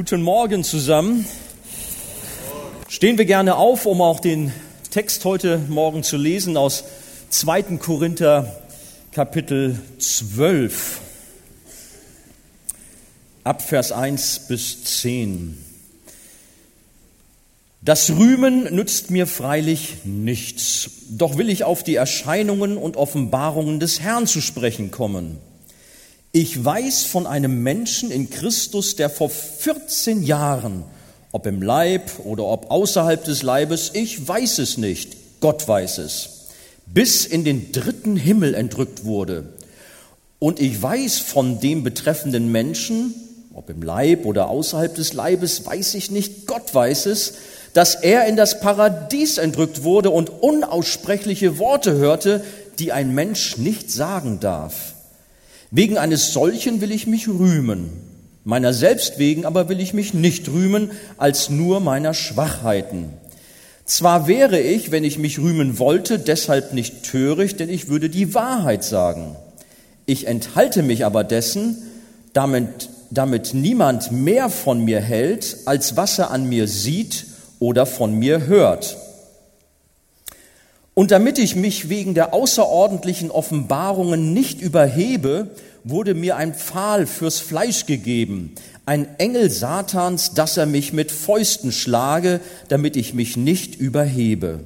Guten Morgen zusammen. Stehen wir gerne auf, um auch den Text heute Morgen zu lesen aus 2. Korinther Kapitel 12 ab Vers 1 bis 10. Das Rühmen nützt mir freilich nichts, doch will ich auf die Erscheinungen und Offenbarungen des Herrn zu sprechen kommen. Ich weiß von einem Menschen in Christus, der vor 14 Jahren, ob im Leib oder ob außerhalb des Leibes, ich weiß es nicht, Gott weiß es, bis in den dritten Himmel entrückt wurde. Und ich weiß von dem betreffenden Menschen, ob im Leib oder außerhalb des Leibes, weiß ich nicht, Gott weiß es, dass er in das Paradies entrückt wurde und unaussprechliche Worte hörte, die ein Mensch nicht sagen darf. Wegen eines solchen will ich mich rühmen, meiner selbst wegen aber will ich mich nicht rühmen als nur meiner Schwachheiten. Zwar wäre ich, wenn ich mich rühmen wollte, deshalb nicht töricht, denn ich würde die Wahrheit sagen. Ich enthalte mich aber dessen, damit, damit niemand mehr von mir hält, als was er an mir sieht oder von mir hört. Und damit ich mich wegen der außerordentlichen Offenbarungen nicht überhebe, wurde mir ein Pfahl fürs Fleisch gegeben, ein Engel Satans, dass er mich mit Fäusten schlage, damit ich mich nicht überhebe.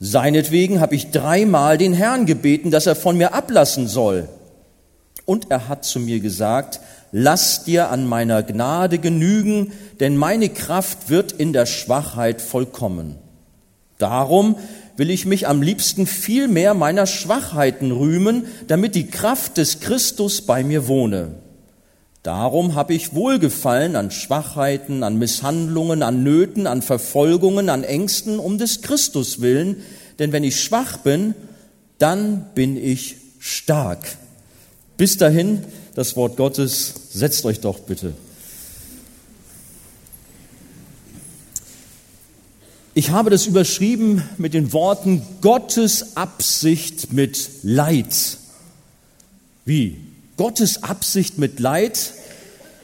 Seinetwegen habe ich dreimal den Herrn gebeten, dass er von mir ablassen soll. Und er hat zu mir gesagt, lass dir an meiner Gnade genügen, denn meine Kraft wird in der Schwachheit vollkommen. Darum will ich mich am liebsten viel mehr meiner Schwachheiten rühmen, damit die Kraft des Christus bei mir wohne. Darum habe ich Wohlgefallen an Schwachheiten, an Misshandlungen, an Nöten, an Verfolgungen, an Ängsten um des Christus willen, denn wenn ich schwach bin, dann bin ich stark. Bis dahin das Wort Gottes, setzt euch doch bitte. Ich habe das überschrieben mit den Worten Gottes Absicht mit Leid. Wie? Gottes Absicht mit Leid?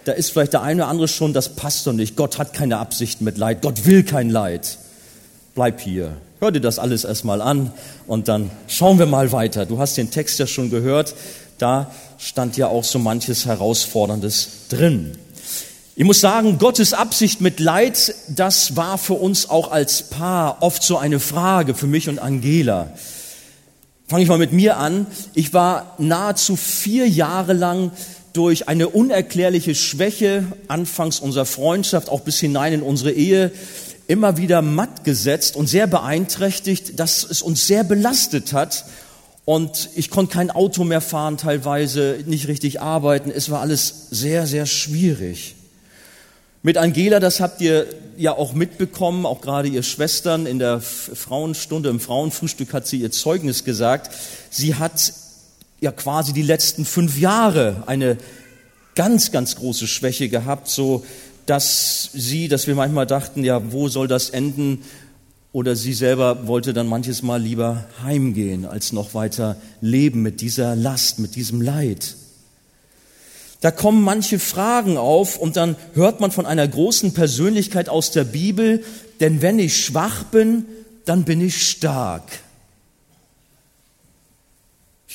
Da ist vielleicht der eine oder andere schon, das passt doch nicht. Gott hat keine Absicht mit Leid. Gott will kein Leid. Bleib hier. Hör dir das alles erstmal an und dann schauen wir mal weiter. Du hast den Text ja schon gehört. Da stand ja auch so manches Herausforderndes drin. Ich muss sagen, Gottes Absicht mit Leid, das war für uns auch als Paar oft so eine Frage, für mich und Angela. Fange ich mal mit mir an. Ich war nahezu vier Jahre lang durch eine unerklärliche Schwäche anfangs unserer Freundschaft, auch bis hinein in unsere Ehe, immer wieder matt gesetzt und sehr beeinträchtigt, dass es uns sehr belastet hat. Und ich konnte kein Auto mehr fahren, teilweise nicht richtig arbeiten. Es war alles sehr, sehr schwierig. Mit Angela, das habt ihr ja auch mitbekommen, auch gerade ihr Schwestern in der Frauenstunde, im Frauenfrühstück hat sie ihr Zeugnis gesagt. Sie hat ja quasi die letzten fünf Jahre eine ganz, ganz große Schwäche gehabt, so dass sie, dass wir manchmal dachten, ja, wo soll das enden? Oder sie selber wollte dann manches Mal lieber heimgehen, als noch weiter leben mit dieser Last, mit diesem Leid. Da kommen manche Fragen auf und dann hört man von einer großen Persönlichkeit aus der Bibel, denn wenn ich schwach bin, dann bin ich stark.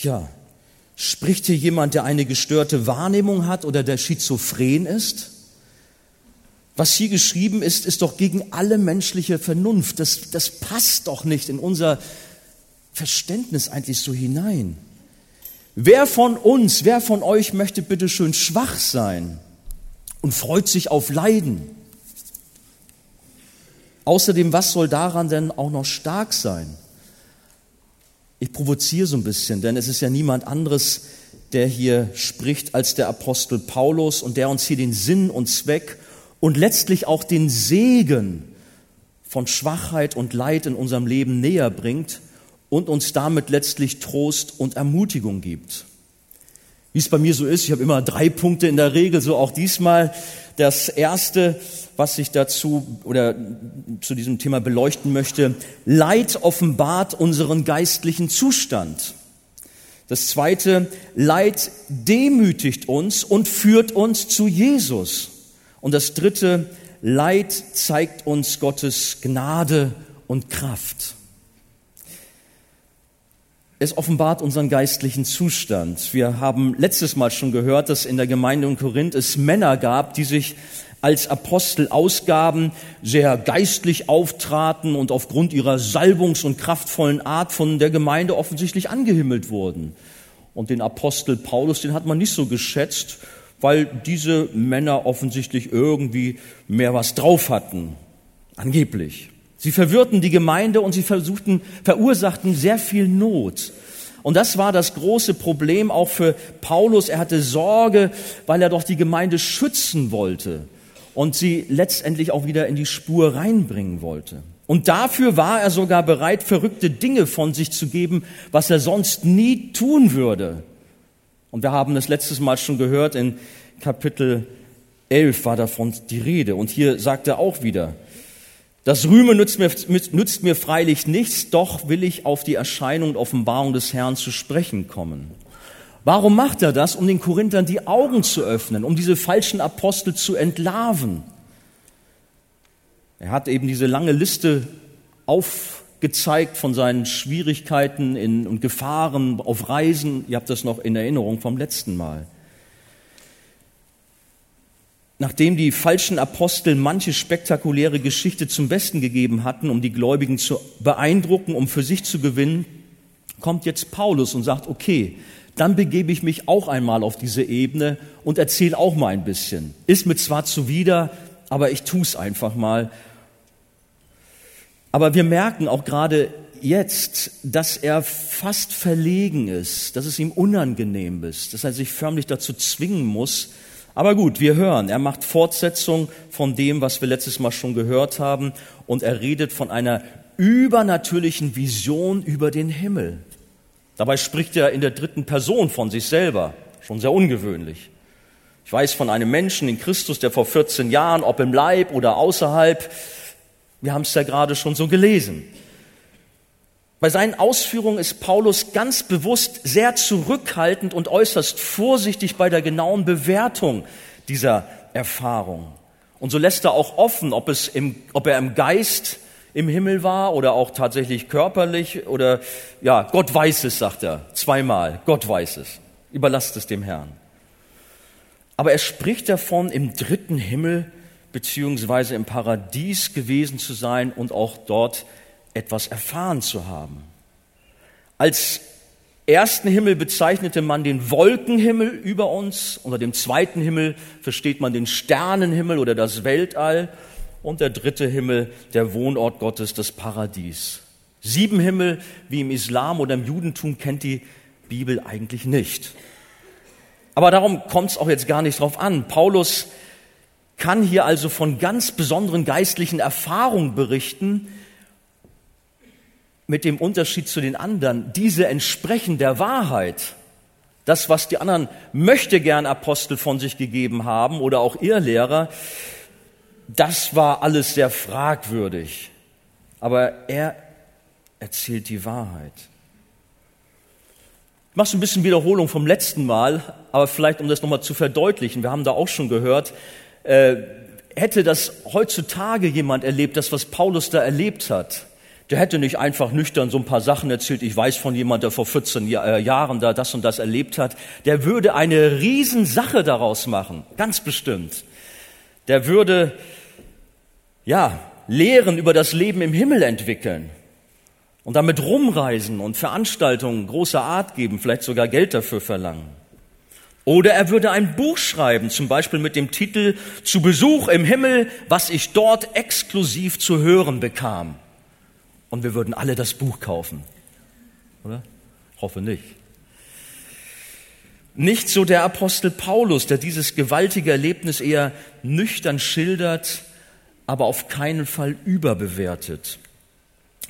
Ja, spricht hier jemand, der eine gestörte Wahrnehmung hat oder der schizophren ist? Was hier geschrieben ist, ist doch gegen alle menschliche Vernunft. Das, das passt doch nicht in unser Verständnis eigentlich so hinein. Wer von uns, wer von euch möchte bitte schön schwach sein und freut sich auf Leiden? Außerdem, was soll daran denn auch noch stark sein? Ich provoziere so ein bisschen, denn es ist ja niemand anderes, der hier spricht, als der Apostel Paulus und der uns hier den Sinn und Zweck und letztlich auch den Segen von Schwachheit und Leid in unserem Leben näher bringt und uns damit letztlich Trost und Ermutigung gibt. Wie es bei mir so ist, ich habe immer drei Punkte in der Regel, so auch diesmal. Das erste, was ich dazu oder zu diesem Thema beleuchten möchte, Leid offenbart unseren geistlichen Zustand. Das zweite, Leid demütigt uns und führt uns zu Jesus. Und das dritte, Leid zeigt uns Gottes Gnade und Kraft. Es offenbart unseren geistlichen Zustand. Wir haben letztes Mal schon gehört, dass in der Gemeinde in Korinth es Männer gab, die sich als Apostel ausgaben, sehr geistlich auftraten und aufgrund ihrer salbungs- und kraftvollen Art von der Gemeinde offensichtlich angehimmelt wurden. Und den Apostel Paulus, den hat man nicht so geschätzt, weil diese Männer offensichtlich irgendwie mehr was drauf hatten. Angeblich. Sie verwirrten die Gemeinde und sie versuchten, verursachten sehr viel Not. Und das war das große Problem auch für Paulus. Er hatte Sorge, weil er doch die Gemeinde schützen wollte und sie letztendlich auch wieder in die Spur reinbringen wollte. Und dafür war er sogar bereit, verrückte Dinge von sich zu geben, was er sonst nie tun würde. Und wir haben es letztes Mal schon gehört, in Kapitel 11 war davon die Rede. Und hier sagt er auch wieder, das Rühmen nützt mir, nützt mir freilich nichts, doch will ich auf die Erscheinung und Offenbarung des Herrn zu sprechen kommen. Warum macht er das? Um den Korinthern die Augen zu öffnen, um diese falschen Apostel zu entlarven. Er hat eben diese lange Liste aufgezeigt von seinen Schwierigkeiten in, und Gefahren auf Reisen. Ihr habt das noch in Erinnerung vom letzten Mal. Nachdem die falschen Apostel manche spektakuläre Geschichte zum Besten gegeben hatten, um die Gläubigen zu beeindrucken, um für sich zu gewinnen, kommt jetzt Paulus und sagt, okay, dann begebe ich mich auch einmal auf diese Ebene und erzähle auch mal ein bisschen. Ist mir zwar zuwider, aber ich tue es einfach mal. Aber wir merken auch gerade jetzt, dass er fast verlegen ist, dass es ihm unangenehm ist, dass er sich förmlich dazu zwingen muss, aber gut, wir hören, er macht Fortsetzung von dem, was wir letztes Mal schon gehört haben, und er redet von einer übernatürlichen Vision über den Himmel. Dabei spricht er in der dritten Person von sich selber, schon sehr ungewöhnlich. Ich weiß von einem Menschen in Christus, der vor 14 Jahren, ob im Leib oder außerhalb, wir haben es ja gerade schon so gelesen, bei seinen Ausführungen ist Paulus ganz bewusst sehr zurückhaltend und äußerst vorsichtig bei der genauen Bewertung dieser Erfahrung. Und so lässt er auch offen, ob, es im, ob er im Geist im Himmel war oder auch tatsächlich körperlich oder ja, Gott weiß es, sagt er zweimal. Gott weiß es. Überlasst es dem Herrn. Aber er spricht davon, im dritten Himmel beziehungsweise im Paradies gewesen zu sein und auch dort etwas erfahren zu haben. Als ersten Himmel bezeichnete man den Wolkenhimmel über uns, unter dem zweiten Himmel versteht man den Sternenhimmel oder das Weltall und der dritte Himmel der Wohnort Gottes, das Paradies. Sieben Himmel wie im Islam oder im Judentum kennt die Bibel eigentlich nicht. Aber darum kommt es auch jetzt gar nicht drauf an. Paulus kann hier also von ganz besonderen geistlichen Erfahrungen berichten, mit dem Unterschied zu den anderen, diese entsprechen der Wahrheit. Das, was die anderen möchte gern Apostel von sich gegeben haben oder auch ihr Lehrer, das war alles sehr fragwürdig. Aber er erzählt die Wahrheit. Ich mache so ein bisschen Wiederholung vom letzten Mal, aber vielleicht um das nochmal zu verdeutlichen. Wir haben da auch schon gehört, äh, hätte das heutzutage jemand erlebt, das was Paulus da erlebt hat, der hätte nicht einfach nüchtern so ein paar Sachen erzählt. Ich weiß von jemand, der vor 14 äh, Jahren da das und das erlebt hat. Der würde eine Riesensache daraus machen. Ganz bestimmt. Der würde, ja, Lehren über das Leben im Himmel entwickeln und damit rumreisen und Veranstaltungen großer Art geben, vielleicht sogar Geld dafür verlangen. Oder er würde ein Buch schreiben, zum Beispiel mit dem Titel Zu Besuch im Himmel, was ich dort exklusiv zu hören bekam und wir würden alle das Buch kaufen. Oder? Hoffe nicht. Nicht so der Apostel Paulus, der dieses gewaltige Erlebnis eher nüchtern schildert, aber auf keinen Fall überbewertet.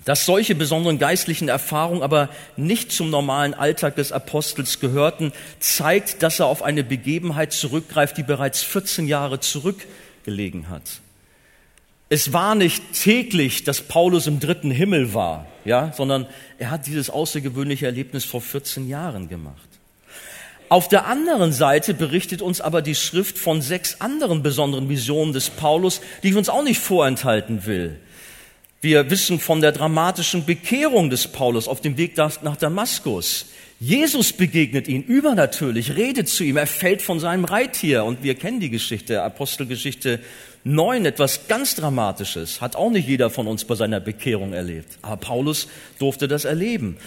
Dass solche besonderen geistlichen Erfahrungen aber nicht zum normalen Alltag des Apostels gehörten, zeigt, dass er auf eine Begebenheit zurückgreift, die bereits 14 Jahre zurückgelegen hat. Es war nicht täglich, dass Paulus im dritten Himmel war, ja, sondern er hat dieses außergewöhnliche Erlebnis vor 14 Jahren gemacht. Auf der anderen Seite berichtet uns aber die Schrift von sechs anderen besonderen Visionen des Paulus, die ich uns auch nicht vorenthalten will. Wir wissen von der dramatischen Bekehrung des Paulus auf dem Weg nach Damaskus. Jesus begegnet ihn übernatürlich, redet zu ihm, er fällt von seinem Reittier und wir kennen die Geschichte, Apostelgeschichte 9, etwas ganz Dramatisches, hat auch nicht jeder von uns bei seiner Bekehrung erlebt, aber Paulus durfte das erleben.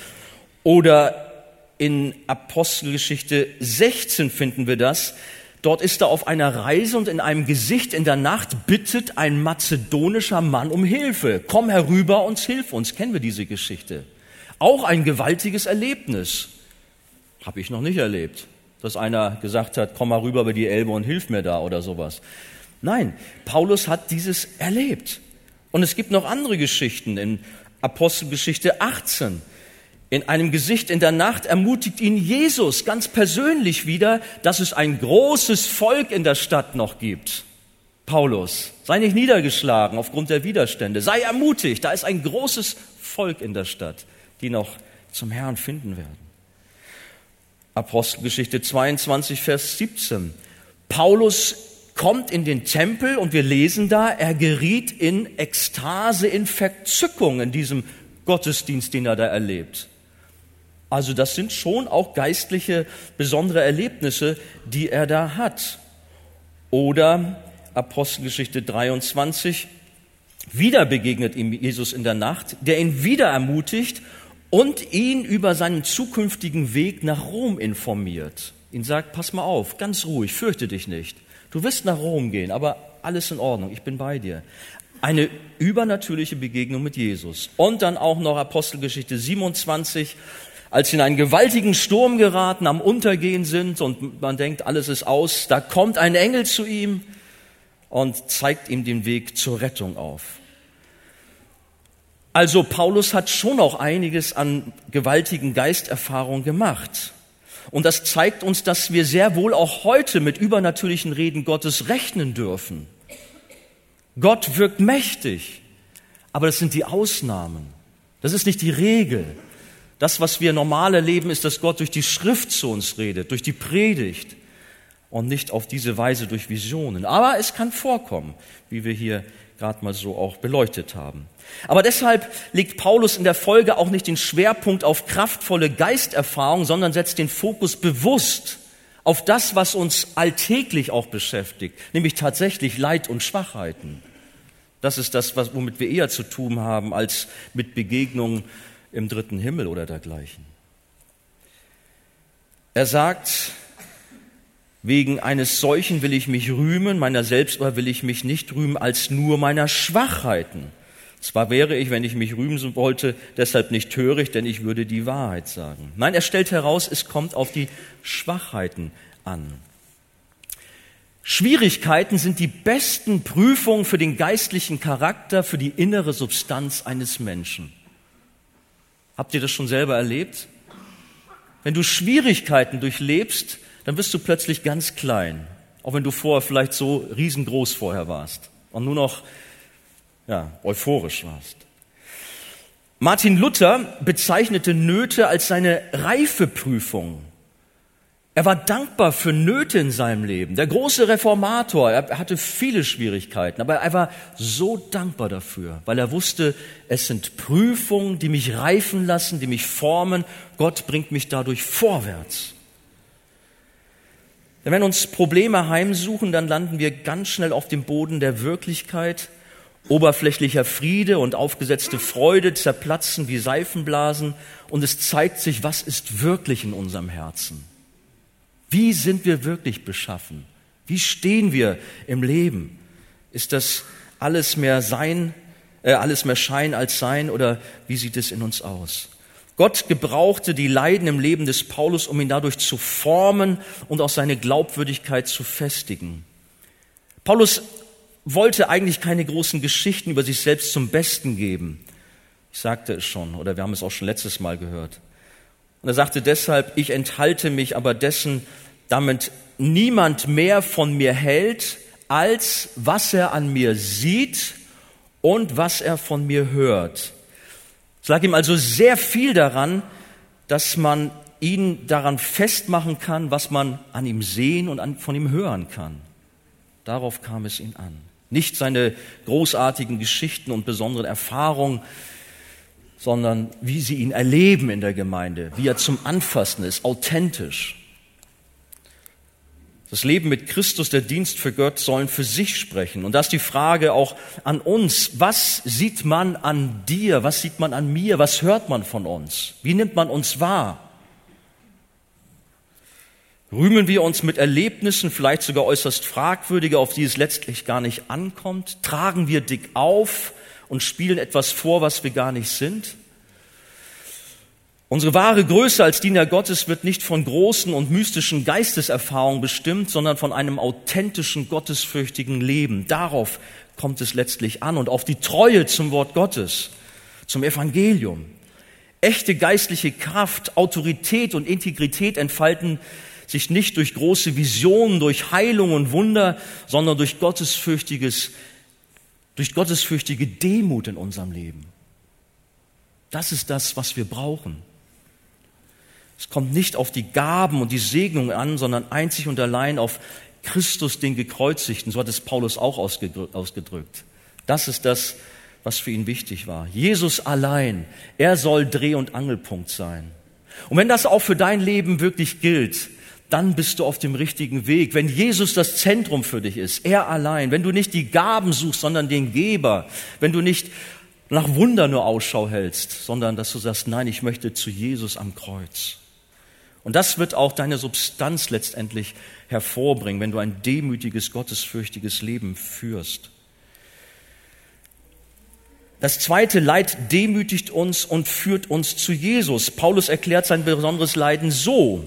Oder in Apostelgeschichte 16 finden wir das. Dort ist er auf einer Reise und in einem Gesicht in der Nacht bittet ein mazedonischer Mann um Hilfe. Komm herüber und hilf uns. Kennen wir diese Geschichte? Auch ein gewaltiges Erlebnis. Habe ich noch nicht erlebt, dass einer gesagt hat, komm mal rüber über die Elbe und hilf mir da oder sowas. Nein, Paulus hat dieses erlebt. Und es gibt noch andere Geschichten in Apostelgeschichte 18. In einem Gesicht in der Nacht ermutigt ihn Jesus ganz persönlich wieder, dass es ein großes Volk in der Stadt noch gibt. Paulus, sei nicht niedergeschlagen aufgrund der Widerstände, sei ermutigt, da ist ein großes Volk in der Stadt, die noch zum Herrn finden werden. Apostelgeschichte 22, Vers 17. Paulus kommt in den Tempel und wir lesen da, er geriet in Ekstase, in Verzückung in diesem Gottesdienst, den er da erlebt. Also das sind schon auch geistliche besondere Erlebnisse, die er da hat. Oder Apostelgeschichte 23, wieder begegnet ihm Jesus in der Nacht, der ihn wieder ermutigt und ihn über seinen zukünftigen Weg nach Rom informiert. Ihn sagt, pass mal auf, ganz ruhig, fürchte dich nicht. Du wirst nach Rom gehen, aber alles in Ordnung, ich bin bei dir. Eine übernatürliche Begegnung mit Jesus. Und dann auch noch Apostelgeschichte 27, als sie in einen gewaltigen Sturm geraten, am Untergehen sind und man denkt, alles ist aus, da kommt ein Engel zu ihm und zeigt ihm den Weg zur Rettung auf. Also Paulus hat schon auch einiges an gewaltigen Geisterfahrungen gemacht. Und das zeigt uns, dass wir sehr wohl auch heute mit übernatürlichen Reden Gottes rechnen dürfen. Gott wirkt mächtig, aber das sind die Ausnahmen. Das ist nicht die Regel. Das, was wir normal erleben, ist, dass Gott durch die Schrift zu uns redet, durch die Predigt und nicht auf diese Weise durch Visionen. Aber es kann vorkommen, wie wir hier gerade mal so auch beleuchtet haben. Aber deshalb legt Paulus in der Folge auch nicht den Schwerpunkt auf kraftvolle Geisterfahrung, sondern setzt den Fokus bewusst auf das, was uns alltäglich auch beschäftigt, nämlich tatsächlich Leid und Schwachheiten. Das ist das, womit wir eher zu tun haben, als mit Begegnungen im dritten Himmel oder dergleichen. Er sagt, wegen eines solchen will ich mich rühmen, meiner selbst aber will ich mich nicht rühmen als nur meiner Schwachheiten. Zwar wäre ich, wenn ich mich rühmen wollte, deshalb nicht töricht, denn ich würde die Wahrheit sagen. Nein, er stellt heraus, es kommt auf die Schwachheiten an. Schwierigkeiten sind die besten Prüfungen für den geistlichen Charakter, für die innere Substanz eines Menschen. Habt ihr das schon selber erlebt? Wenn du Schwierigkeiten durchlebst, dann wirst du plötzlich ganz klein, auch wenn du vorher vielleicht so riesengroß vorher warst und nur noch ja, euphorisch warst. Martin Luther bezeichnete Nöte als seine Reifeprüfung. Er war dankbar für Nöte in seinem Leben. Der große Reformator, er hatte viele Schwierigkeiten, aber er war so dankbar dafür, weil er wusste, es sind Prüfungen, die mich reifen lassen, die mich formen. Gott bringt mich dadurch vorwärts. Denn wenn uns Probleme heimsuchen, dann landen wir ganz schnell auf dem Boden der Wirklichkeit. Oberflächlicher Friede und aufgesetzte Freude zerplatzen wie Seifenblasen und es zeigt sich, was ist wirklich in unserem Herzen. Wie sind wir wirklich beschaffen? Wie stehen wir im Leben? Ist das alles mehr Sein, äh, alles mehr Schein als Sein oder wie sieht es in uns aus? Gott gebrauchte die Leiden im Leben des Paulus, um ihn dadurch zu formen und auch seine Glaubwürdigkeit zu festigen. Paulus wollte eigentlich keine großen Geschichten über sich selbst zum Besten geben. Ich sagte es schon, oder wir haben es auch schon letztes Mal gehört. Und er sagte deshalb, ich enthalte mich aber dessen, damit niemand mehr von mir hält, als was er an mir sieht und was er von mir hört. Es lag ihm also sehr viel daran, dass man ihn daran festmachen kann, was man an ihm sehen und an, von ihm hören kann. Darauf kam es ihn an. Nicht seine großartigen Geschichten und besonderen Erfahrungen, sondern wie sie ihn erleben in der Gemeinde, wie er zum Anfassen ist, authentisch. Das Leben mit Christus, der Dienst für Gott sollen für sich sprechen. Und das ist die Frage auch an uns. Was sieht man an dir? Was sieht man an mir? Was hört man von uns? Wie nimmt man uns wahr? Rühmen wir uns mit Erlebnissen, vielleicht sogar äußerst fragwürdige, auf die es letztlich gar nicht ankommt? Tragen wir dick auf und spielen etwas vor, was wir gar nicht sind? Unsere wahre Größe als Diener Gottes wird nicht von großen und mystischen Geisteserfahrungen bestimmt, sondern von einem authentischen, gottesfürchtigen Leben. Darauf kommt es letztlich an und auf die Treue zum Wort Gottes, zum Evangelium. Echte geistliche Kraft, Autorität und Integrität entfalten sich nicht durch große Visionen, durch Heilung und Wunder, sondern durch gottesfürchtiges, durch gottesfürchtige Demut in unserem Leben. Das ist das, was wir brauchen. Es kommt nicht auf die Gaben und die Segnung an, sondern einzig und allein auf Christus, den Gekreuzigten. So hat es Paulus auch ausgedrückt. Das ist das, was für ihn wichtig war. Jesus allein, er soll Dreh- und Angelpunkt sein. Und wenn das auch für dein Leben wirklich gilt, dann bist du auf dem richtigen Weg. Wenn Jesus das Zentrum für dich ist, er allein, wenn du nicht die Gaben suchst, sondern den Geber, wenn du nicht nach Wunder nur Ausschau hältst, sondern dass du sagst, nein, ich möchte zu Jesus am Kreuz. Und das wird auch deine Substanz letztendlich hervorbringen, wenn du ein demütiges, gottesfürchtiges Leben führst. Das zweite Leid demütigt uns und führt uns zu Jesus. Paulus erklärt sein besonderes Leiden so.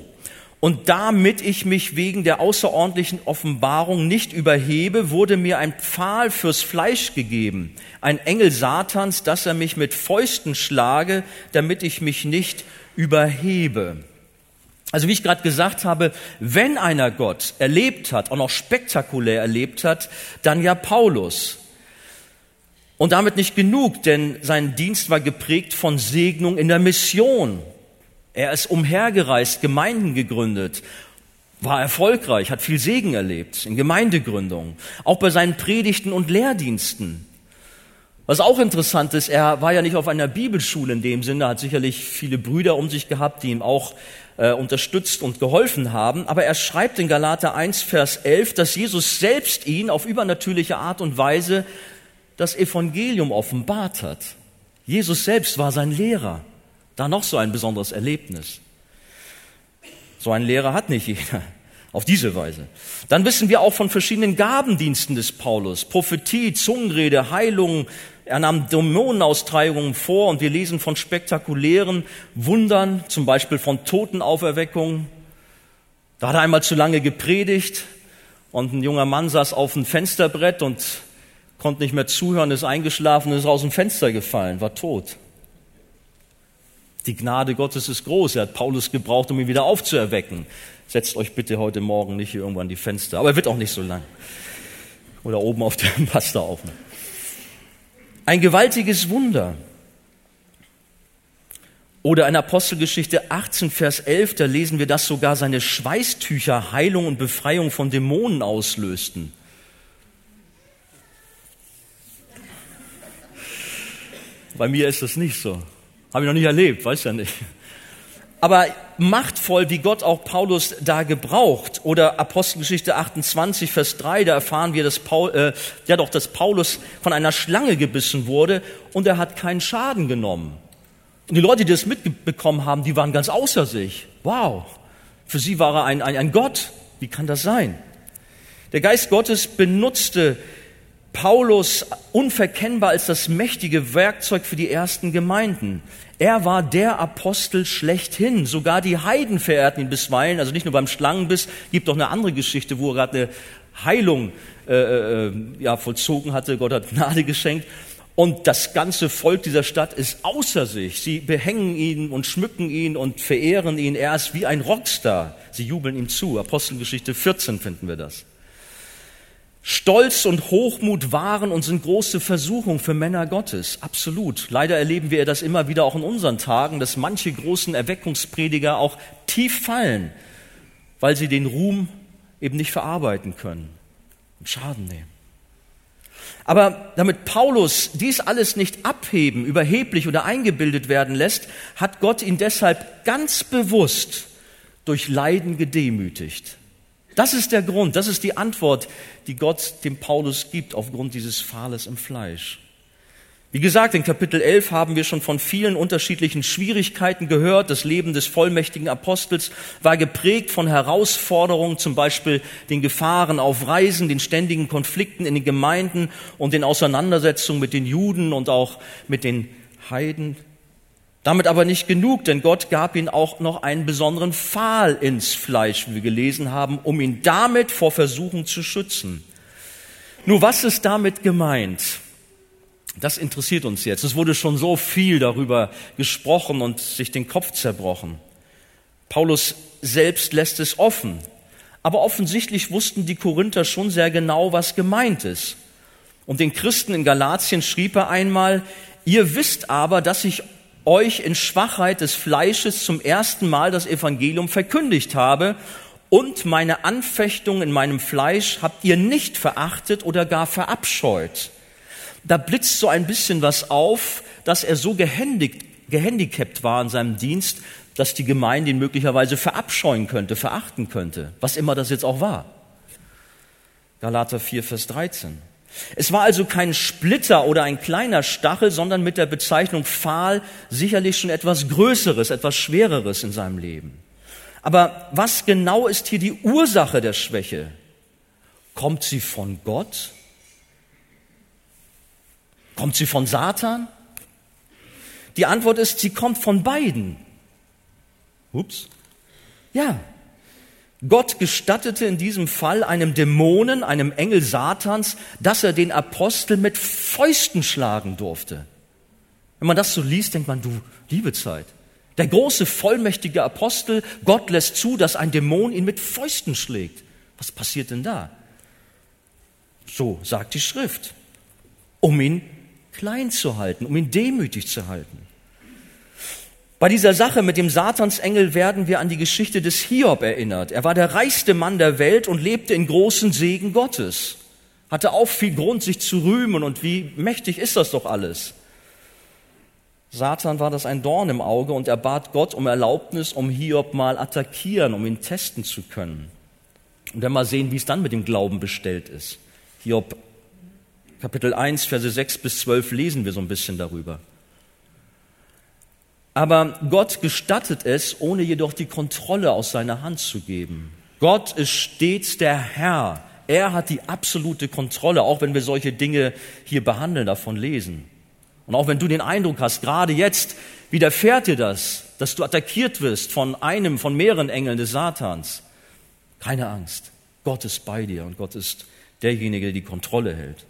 Und damit ich mich wegen der außerordentlichen Offenbarung nicht überhebe, wurde mir ein Pfahl fürs Fleisch gegeben, ein Engel Satans, dass er mich mit Fäusten schlage, damit ich mich nicht überhebe. Also wie ich gerade gesagt habe, wenn einer Gott erlebt hat, auch noch spektakulär erlebt hat, dann ja Paulus. Und damit nicht genug, denn sein Dienst war geprägt von Segnung in der Mission. Er ist umhergereist, Gemeinden gegründet, war erfolgreich, hat viel Segen erlebt in Gemeindegründung, auch bei seinen Predigten und Lehrdiensten. Was auch interessant ist, er war ja nicht auf einer Bibelschule in dem Sinne, hat sicherlich viele Brüder um sich gehabt, die ihm auch äh, unterstützt und geholfen haben. Aber er schreibt in Galater 1, Vers 11, dass Jesus selbst ihn auf übernatürliche Art und Weise das Evangelium offenbart hat. Jesus selbst war sein Lehrer. Da noch so ein besonderes Erlebnis. So ein Lehrer hat nicht jeder. Auf diese Weise. Dann wissen wir auch von verschiedenen Gabendiensten des Paulus. Prophetie, Zungenrede, Heilung, er nahm Dämonenaustreibungen vor und wir lesen von spektakulären Wundern, zum Beispiel von Totenauferweckungen. Da hat er einmal zu lange gepredigt und ein junger Mann saß auf dem Fensterbrett und konnte nicht mehr zuhören, ist eingeschlafen ist aus dem Fenster gefallen, war tot. Die Gnade Gottes ist groß. Er hat Paulus gebraucht, um ihn wieder aufzuerwecken. Setzt euch bitte heute Morgen nicht irgendwann die Fenster. Aber er wird auch nicht so lang. Oder oben auf dem Pastor auf. Ein gewaltiges Wunder. Oder in Apostelgeschichte 18, Vers 11, da lesen wir, dass sogar seine Schweißtücher Heilung und Befreiung von Dämonen auslösten. Bei mir ist das nicht so. Habe ich noch nicht erlebt, weiß ja nicht aber machtvoll, wie Gott auch Paulus da gebraucht. Oder Apostelgeschichte 28, Vers 3, da erfahren wir, dass, Paul, äh, ja doch, dass Paulus von einer Schlange gebissen wurde und er hat keinen Schaden genommen. Und die Leute, die das mitbekommen haben, die waren ganz außer sich. Wow, für sie war er ein, ein, ein Gott. Wie kann das sein? Der Geist Gottes benutzte Paulus unverkennbar als das mächtige Werkzeug für die ersten Gemeinden. Er war der Apostel schlechthin. Sogar die Heiden verehrten ihn bisweilen. Also nicht nur beim Schlangenbiss, gibt doch eine andere Geschichte, wo er gerade eine Heilung äh, äh, ja, vollzogen hatte. Gott hat Gnade geschenkt. Und das ganze Volk dieser Stadt ist außer sich. Sie behängen ihn und schmücken ihn und verehren ihn. Er ist wie ein Rockstar. Sie jubeln ihm zu. Apostelgeschichte 14 finden wir das. Stolz und Hochmut waren und sind große Versuchung für Männer Gottes. Absolut. Leider erleben wir das immer wieder auch in unseren Tagen, dass manche großen Erweckungsprediger auch tief fallen, weil sie den Ruhm eben nicht verarbeiten können und Schaden nehmen. Aber damit Paulus dies alles nicht abheben, überheblich oder eingebildet werden lässt, hat Gott ihn deshalb ganz bewusst durch Leiden gedemütigt. Das ist der Grund, das ist die Antwort, die Gott dem Paulus gibt aufgrund dieses Pfahles im Fleisch. Wie gesagt, in Kapitel 11 haben wir schon von vielen unterschiedlichen Schwierigkeiten gehört. Das Leben des vollmächtigen Apostels war geprägt von Herausforderungen, zum Beispiel den Gefahren auf Reisen, den ständigen Konflikten in den Gemeinden und den Auseinandersetzungen mit den Juden und auch mit den Heiden. Damit aber nicht genug, denn Gott gab ihm auch noch einen besonderen Pfahl ins Fleisch, wie wir gelesen haben, um ihn damit vor Versuchen zu schützen. Nur was ist damit gemeint? Das interessiert uns jetzt. Es wurde schon so viel darüber gesprochen und sich den Kopf zerbrochen. Paulus selbst lässt es offen. Aber offensichtlich wussten die Korinther schon sehr genau, was gemeint ist. Und den Christen in Galatien schrieb er einmal, ihr wisst aber, dass ich euch in Schwachheit des Fleisches zum ersten Mal das Evangelium verkündigt habe und meine Anfechtung in meinem Fleisch habt ihr nicht verachtet oder gar verabscheut. Da blitzt so ein bisschen was auf, dass er so gehändigt, gehandicapt war in seinem Dienst, dass die Gemeinde ihn möglicherweise verabscheuen könnte, verachten könnte, was immer das jetzt auch war. Galater 4, Vers 13. Es war also kein Splitter oder ein kleiner Stachel, sondern mit der Bezeichnung Pfahl sicherlich schon etwas Größeres, etwas Schwereres in seinem Leben. Aber was genau ist hier die Ursache der Schwäche? Kommt sie von Gott? Kommt sie von Satan? Die Antwort ist, sie kommt von beiden. Ups. Ja, Gott gestattete in diesem Fall einem Dämonen, einem Engel Satans, dass er den Apostel mit Fäusten schlagen durfte. Wenn man das so liest, denkt man, du liebe Zeit. Der große, vollmächtige Apostel, Gott lässt zu, dass ein Dämon ihn mit Fäusten schlägt. Was passiert denn da? So sagt die Schrift, um ihn klein zu halten, um ihn demütig zu halten. Bei dieser Sache mit dem Satansengel werden wir an die Geschichte des Hiob erinnert. Er war der reichste Mann der Welt und lebte in großen Segen Gottes. Hatte auch viel Grund, sich zu rühmen und wie mächtig ist das doch alles. Satan war das ein Dorn im Auge und er bat Gott um Erlaubnis, um Hiob mal attackieren, um ihn testen zu können. Und dann mal sehen, wie es dann mit dem Glauben bestellt ist. Hiob Kapitel 1, Verse 6 bis 12 lesen wir so ein bisschen darüber. Aber Gott gestattet es, ohne jedoch die Kontrolle aus seiner Hand zu geben. Gott ist stets der Herr. Er hat die absolute Kontrolle, auch wenn wir solche Dinge hier behandeln, davon lesen. Und auch wenn du den Eindruck hast, gerade jetzt widerfährt dir das, dass du attackiert wirst von einem, von mehreren Engeln des Satans. Keine Angst. Gott ist bei dir und Gott ist derjenige, der die Kontrolle hält.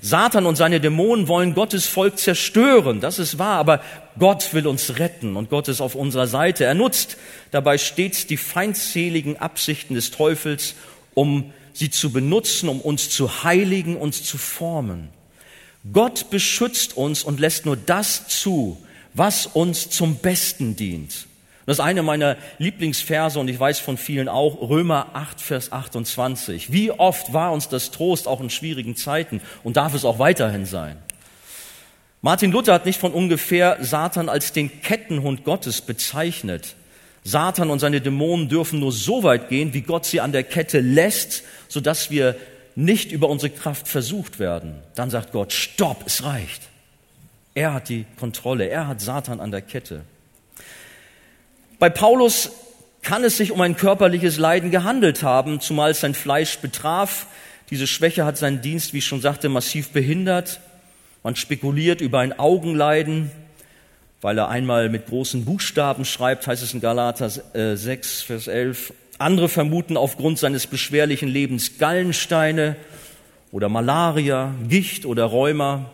Satan und seine Dämonen wollen Gottes Volk zerstören, das ist wahr, aber Gott will uns retten und Gott ist auf unserer Seite. Er nutzt dabei stets die feindseligen Absichten des Teufels, um sie zu benutzen, um uns zu heiligen, uns zu formen. Gott beschützt uns und lässt nur das zu, was uns zum Besten dient. Das ist eine meiner Lieblingsverse und ich weiß von vielen auch, Römer 8, Vers 28. Wie oft war uns das Trost auch in schwierigen Zeiten und darf es auch weiterhin sein? Martin Luther hat nicht von ungefähr Satan als den Kettenhund Gottes bezeichnet. Satan und seine Dämonen dürfen nur so weit gehen, wie Gott sie an der Kette lässt, sodass wir nicht über unsere Kraft versucht werden. Dann sagt Gott, stopp, es reicht. Er hat die Kontrolle, er hat Satan an der Kette. Bei Paulus kann es sich um ein körperliches Leiden gehandelt haben, zumal es sein Fleisch betraf. Diese Schwäche hat seinen Dienst, wie ich schon sagte, massiv behindert. Man spekuliert über ein Augenleiden, weil er einmal mit großen Buchstaben schreibt, heißt es in Galater 6, äh, Vers 11. Andere vermuten aufgrund seines beschwerlichen Lebens Gallensteine oder Malaria, Gicht oder Rheuma.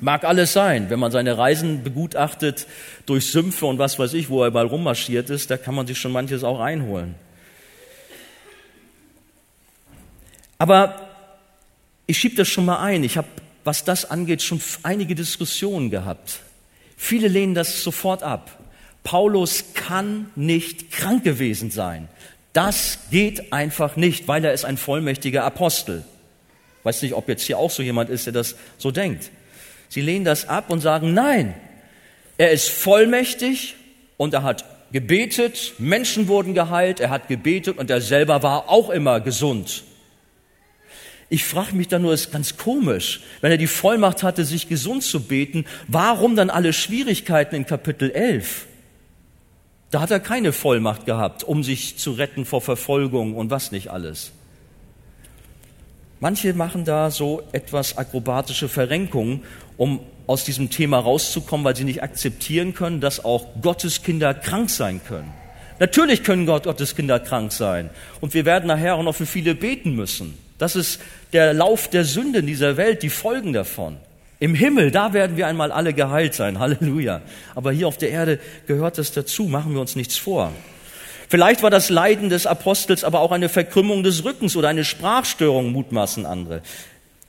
Mag alles sein, wenn man seine Reisen begutachtet durch Sümpfe und was weiß ich, wo er mal rummarschiert ist, da kann man sich schon manches auch einholen. Aber Ich schiebe das schon mal ein. Ich habe, was das angeht, schon einige Diskussionen gehabt. Viele lehnen das sofort ab. Paulus kann nicht krank gewesen sein. Das geht einfach nicht, weil er ist ein vollmächtiger Apostel. Weiß nicht, ob jetzt hier auch so jemand ist, der das so denkt. Sie lehnen das ab und sagen, nein, er ist vollmächtig und er hat gebetet, Menschen wurden geheilt, er hat gebetet und er selber war auch immer gesund. Ich frage mich dann nur, ist ganz komisch, wenn er die Vollmacht hatte, sich gesund zu beten, warum dann alle Schwierigkeiten in Kapitel 11? Da hat er keine Vollmacht gehabt, um sich zu retten vor Verfolgung und was nicht alles. Manche machen da so etwas akrobatische Verrenkungen, um aus diesem Thema rauszukommen, weil sie nicht akzeptieren können, dass auch Gottes Kinder krank sein können. Natürlich können Gott, Gottes Kinder krank sein. Und wir werden nachher auch noch für viele beten müssen. Das ist der Lauf der Sünde in dieser Welt, die Folgen davon. Im Himmel, da werden wir einmal alle geheilt sein. Halleluja. Aber hier auf der Erde gehört das dazu. Machen wir uns nichts vor. Vielleicht war das Leiden des Apostels aber auch eine Verkrümmung des Rückens oder eine Sprachstörung, mutmaßen andere.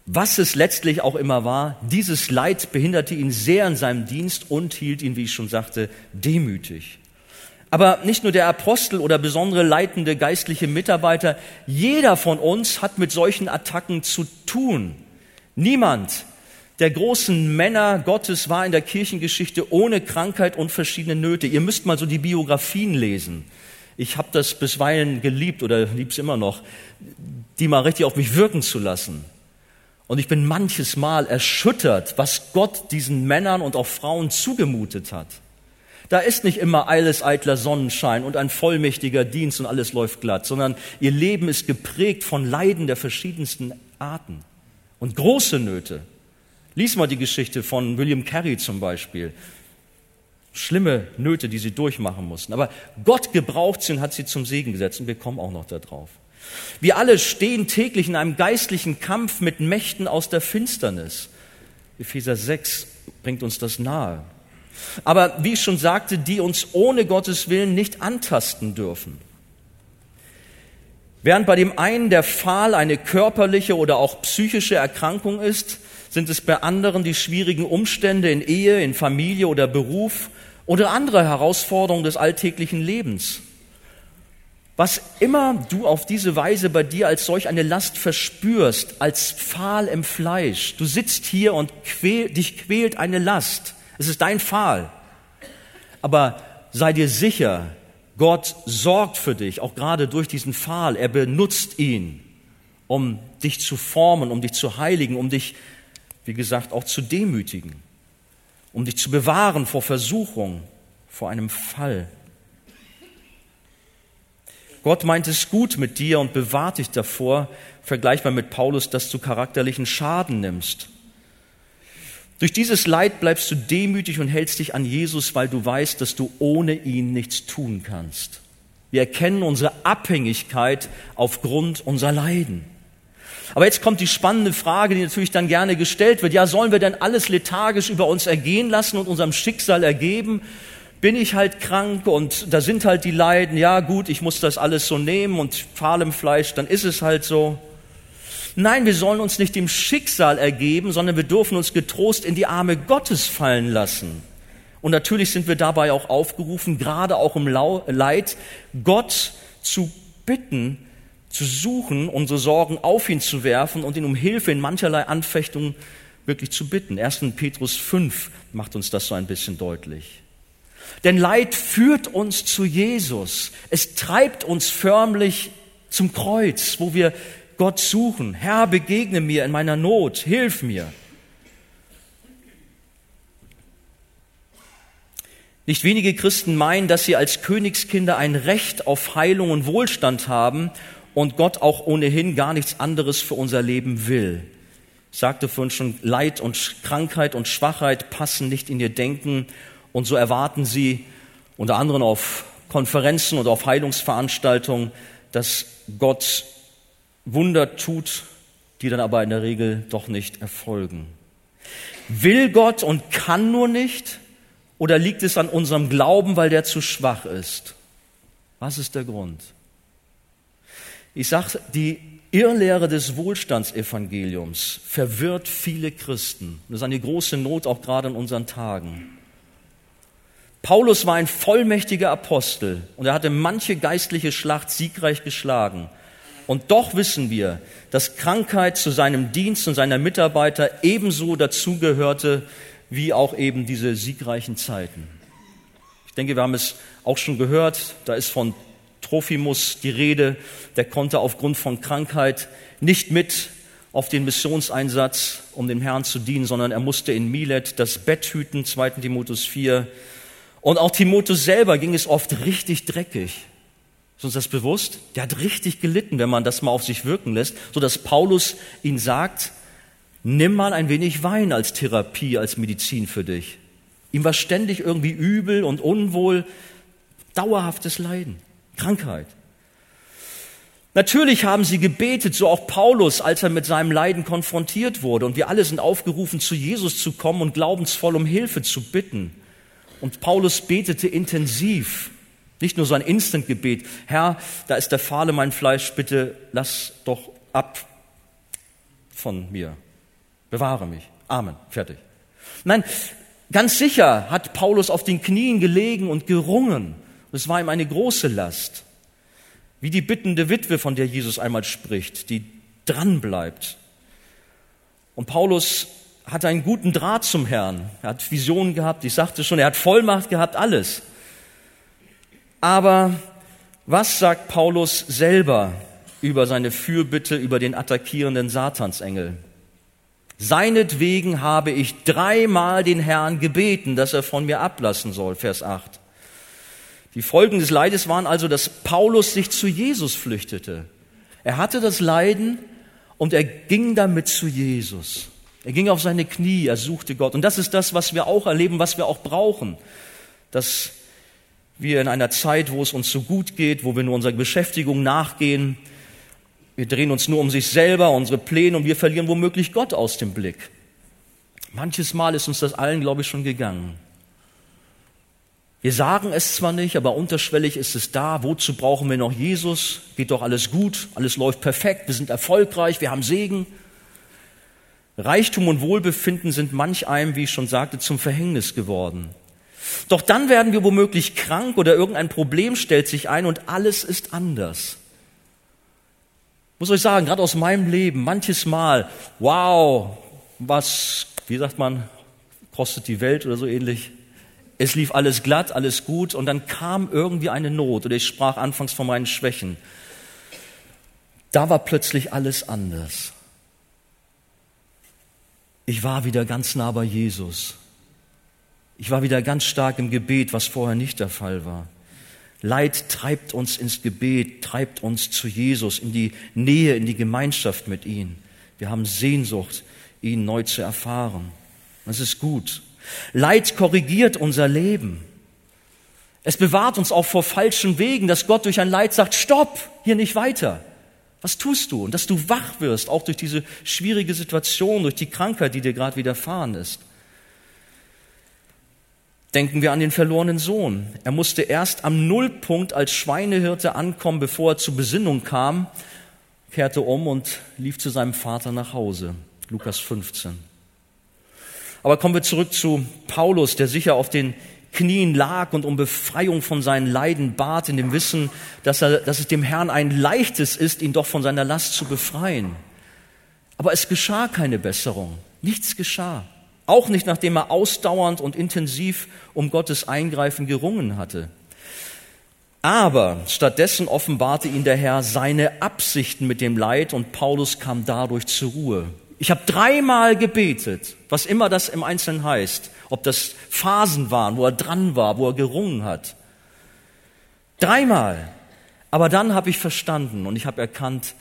Was es letztlich auch immer war, dieses Leid behinderte ihn sehr in seinem Dienst und hielt ihn, wie ich schon sagte, demütig. Aber nicht nur der Apostel oder besondere leitende geistliche Mitarbeiter, jeder von uns hat mit solchen Attacken zu tun. Niemand der großen Männer Gottes war in der Kirchengeschichte ohne Krankheit und verschiedene Nöte. Ihr müsst mal so die Biografien lesen. Ich habe das bisweilen geliebt oder lieb's immer noch, die mal richtig auf mich wirken zu lassen. Und ich bin manches Mal erschüttert, was Gott diesen Männern und auch Frauen zugemutet hat. Da ist nicht immer alles eitler Sonnenschein und ein vollmächtiger Dienst und alles läuft glatt, sondern ihr Leben ist geprägt von Leiden der verschiedensten Arten und große Nöte. Lies mal die Geschichte von William Carey zum Beispiel schlimme Nöte, die sie durchmachen mussten. Aber Gott gebraucht sie und hat sie zum Segen gesetzt und wir kommen auch noch darauf. Wir alle stehen täglich in einem geistlichen Kampf mit Mächten aus der Finsternis. Epheser 6 bringt uns das nahe. Aber wie ich schon sagte, die uns ohne Gottes Willen nicht antasten dürfen. Während bei dem einen der Pfahl eine körperliche oder auch psychische Erkrankung ist, sind es bei anderen die schwierigen Umstände in Ehe, in Familie oder Beruf oder andere Herausforderungen des alltäglichen Lebens. Was immer du auf diese Weise bei dir als solch eine Last verspürst, als Pfahl im Fleisch, du sitzt hier und quäl, dich quält eine Last. Es ist dein Pfahl. Aber sei dir sicher, Gott sorgt für dich, auch gerade durch diesen Pfahl. Er benutzt ihn, um dich zu formen, um dich zu heiligen, um dich, wie gesagt, auch zu demütigen um dich zu bewahren vor Versuchung, vor einem Fall. Gott meint es gut mit dir und bewahrt dich davor, vergleichbar mit Paulus, dass du charakterlichen Schaden nimmst. Durch dieses Leid bleibst du demütig und hältst dich an Jesus, weil du weißt, dass du ohne ihn nichts tun kannst. Wir erkennen unsere Abhängigkeit aufgrund unserer Leiden. Aber jetzt kommt die spannende Frage, die natürlich dann gerne gestellt wird. Ja, sollen wir denn alles lethargisch über uns ergehen lassen und unserem Schicksal ergeben? Bin ich halt krank und da sind halt die Leiden. Ja, gut, ich muss das alles so nehmen und fahl im Fleisch, dann ist es halt so. Nein, wir sollen uns nicht dem Schicksal ergeben, sondern wir dürfen uns getrost in die Arme Gottes fallen lassen. Und natürlich sind wir dabei auch aufgerufen, gerade auch im Leid, Gott zu bitten, zu suchen, unsere Sorgen auf ihn zu werfen und ihn um Hilfe in mancherlei Anfechtungen wirklich zu bitten. 1. Petrus 5 macht uns das so ein bisschen deutlich. Denn Leid führt uns zu Jesus. Es treibt uns förmlich zum Kreuz, wo wir Gott suchen. Herr, begegne mir in meiner Not, hilf mir. Nicht wenige Christen meinen, dass sie als Königskinder ein Recht auf Heilung und Wohlstand haben und Gott auch ohnehin gar nichts anderes für unser Leben will. Ich sagte vorhin schon, Leid und Krankheit und Schwachheit passen nicht in ihr Denken und so erwarten sie unter anderem auf Konferenzen oder auf Heilungsveranstaltungen, dass Gott Wunder tut, die dann aber in der Regel doch nicht erfolgen. Will Gott und kann nur nicht? Oder liegt es an unserem Glauben, weil der zu schwach ist? Was ist der Grund? Ich sage, die Irrlehre des Wohlstandsevangeliums verwirrt viele Christen. Das ist eine große Not auch gerade in unseren Tagen. Paulus war ein vollmächtiger Apostel und er hatte manche geistliche Schlacht siegreich geschlagen. Und doch wissen wir, dass Krankheit zu seinem Dienst und seiner Mitarbeiter ebenso dazugehörte wie auch eben diese siegreichen Zeiten. Ich denke, wir haben es auch schon gehört, da ist von Trophimus die Rede, der konnte aufgrund von Krankheit nicht mit auf den Missionseinsatz, um dem Herrn zu dienen, sondern er musste in Milet das Bett hüten, 2. Timotheus 4. Und auch Timotheus selber ging es oft richtig dreckig. Ist uns das bewusst? Der hat richtig gelitten, wenn man das mal auf sich wirken lässt, so dass Paulus ihn sagt, nimm mal ein wenig Wein als Therapie, als Medizin für dich. Ihm war ständig irgendwie übel und unwohl, dauerhaftes Leiden, Krankheit. Natürlich haben sie gebetet, so auch Paulus, als er mit seinem Leiden konfrontiert wurde. Und wir alle sind aufgerufen, zu Jesus zu kommen und glaubensvoll um Hilfe zu bitten. Und Paulus betete intensiv, nicht nur so ein Instant-Gebet. Herr, da ist der Fahle mein Fleisch, bitte lass doch ab von mir. Bewahre mich. Amen. Fertig. Nein, ganz sicher hat Paulus auf den Knien gelegen und gerungen. Es war ihm eine große Last. Wie die bittende Witwe, von der Jesus einmal spricht, die dranbleibt. Und Paulus hatte einen guten Draht zum Herrn. Er hat Visionen gehabt, ich sagte schon, er hat Vollmacht gehabt, alles. Aber was sagt Paulus selber über seine Fürbitte über den attackierenden Satansengel? Seinetwegen habe ich dreimal den Herrn gebeten, dass er von mir ablassen soll, Vers 8. Die Folgen des Leides waren also, dass Paulus sich zu Jesus flüchtete. Er hatte das Leiden und er ging damit zu Jesus. Er ging auf seine Knie, er suchte Gott. Und das ist das, was wir auch erleben, was wir auch brauchen. Dass wir in einer Zeit, wo es uns so gut geht, wo wir nur unserer Beschäftigung nachgehen, wir drehen uns nur um sich selber, unsere Pläne und wir verlieren womöglich Gott aus dem Blick. Manches Mal ist uns das allen, glaube ich, schon gegangen. Wir sagen es zwar nicht, aber unterschwellig ist es da. Wozu brauchen wir noch Jesus? Geht doch alles gut, alles läuft perfekt, wir sind erfolgreich, wir haben Segen. Reichtum und Wohlbefinden sind manch einem, wie ich schon sagte, zum Verhängnis geworden. Doch dann werden wir womöglich krank oder irgendein Problem stellt sich ein und alles ist anders. Ich muss euch sagen, gerade aus meinem Leben, manches Mal, wow, was, wie sagt man, kostet die Welt oder so ähnlich. Es lief alles glatt, alles gut und dann kam irgendwie eine Not oder ich sprach anfangs von meinen Schwächen. Da war plötzlich alles anders. Ich war wieder ganz nah bei Jesus. Ich war wieder ganz stark im Gebet, was vorher nicht der Fall war. Leid treibt uns ins Gebet, treibt uns zu Jesus, in die Nähe, in die Gemeinschaft mit ihm. Wir haben Sehnsucht, ihn neu zu erfahren. Das ist gut. Leid korrigiert unser Leben. Es bewahrt uns auch vor falschen Wegen, dass Gott durch ein Leid sagt, stopp, hier nicht weiter. Was tust du? Und dass du wach wirst, auch durch diese schwierige Situation, durch die Krankheit, die dir gerade widerfahren ist. Denken wir an den verlorenen Sohn. Er musste erst am Nullpunkt als Schweinehirte ankommen, bevor er zur Besinnung kam, kehrte um und lief zu seinem Vater nach Hause. Lukas 15. Aber kommen wir zurück zu Paulus, der sicher auf den Knien lag und um Befreiung von seinen Leiden bat, in dem Wissen, dass, er, dass es dem Herrn ein leichtes ist, ihn doch von seiner Last zu befreien. Aber es geschah keine Besserung. Nichts geschah. Auch nicht, nachdem er ausdauernd und intensiv um Gottes Eingreifen gerungen hatte. Aber stattdessen offenbarte ihn der Herr seine Absichten mit dem Leid und Paulus kam dadurch zur Ruhe. Ich habe dreimal gebetet, was immer das im Einzelnen heißt, ob das Phasen waren, wo er dran war, wo er gerungen hat. Dreimal. Aber dann habe ich verstanden und ich habe erkannt,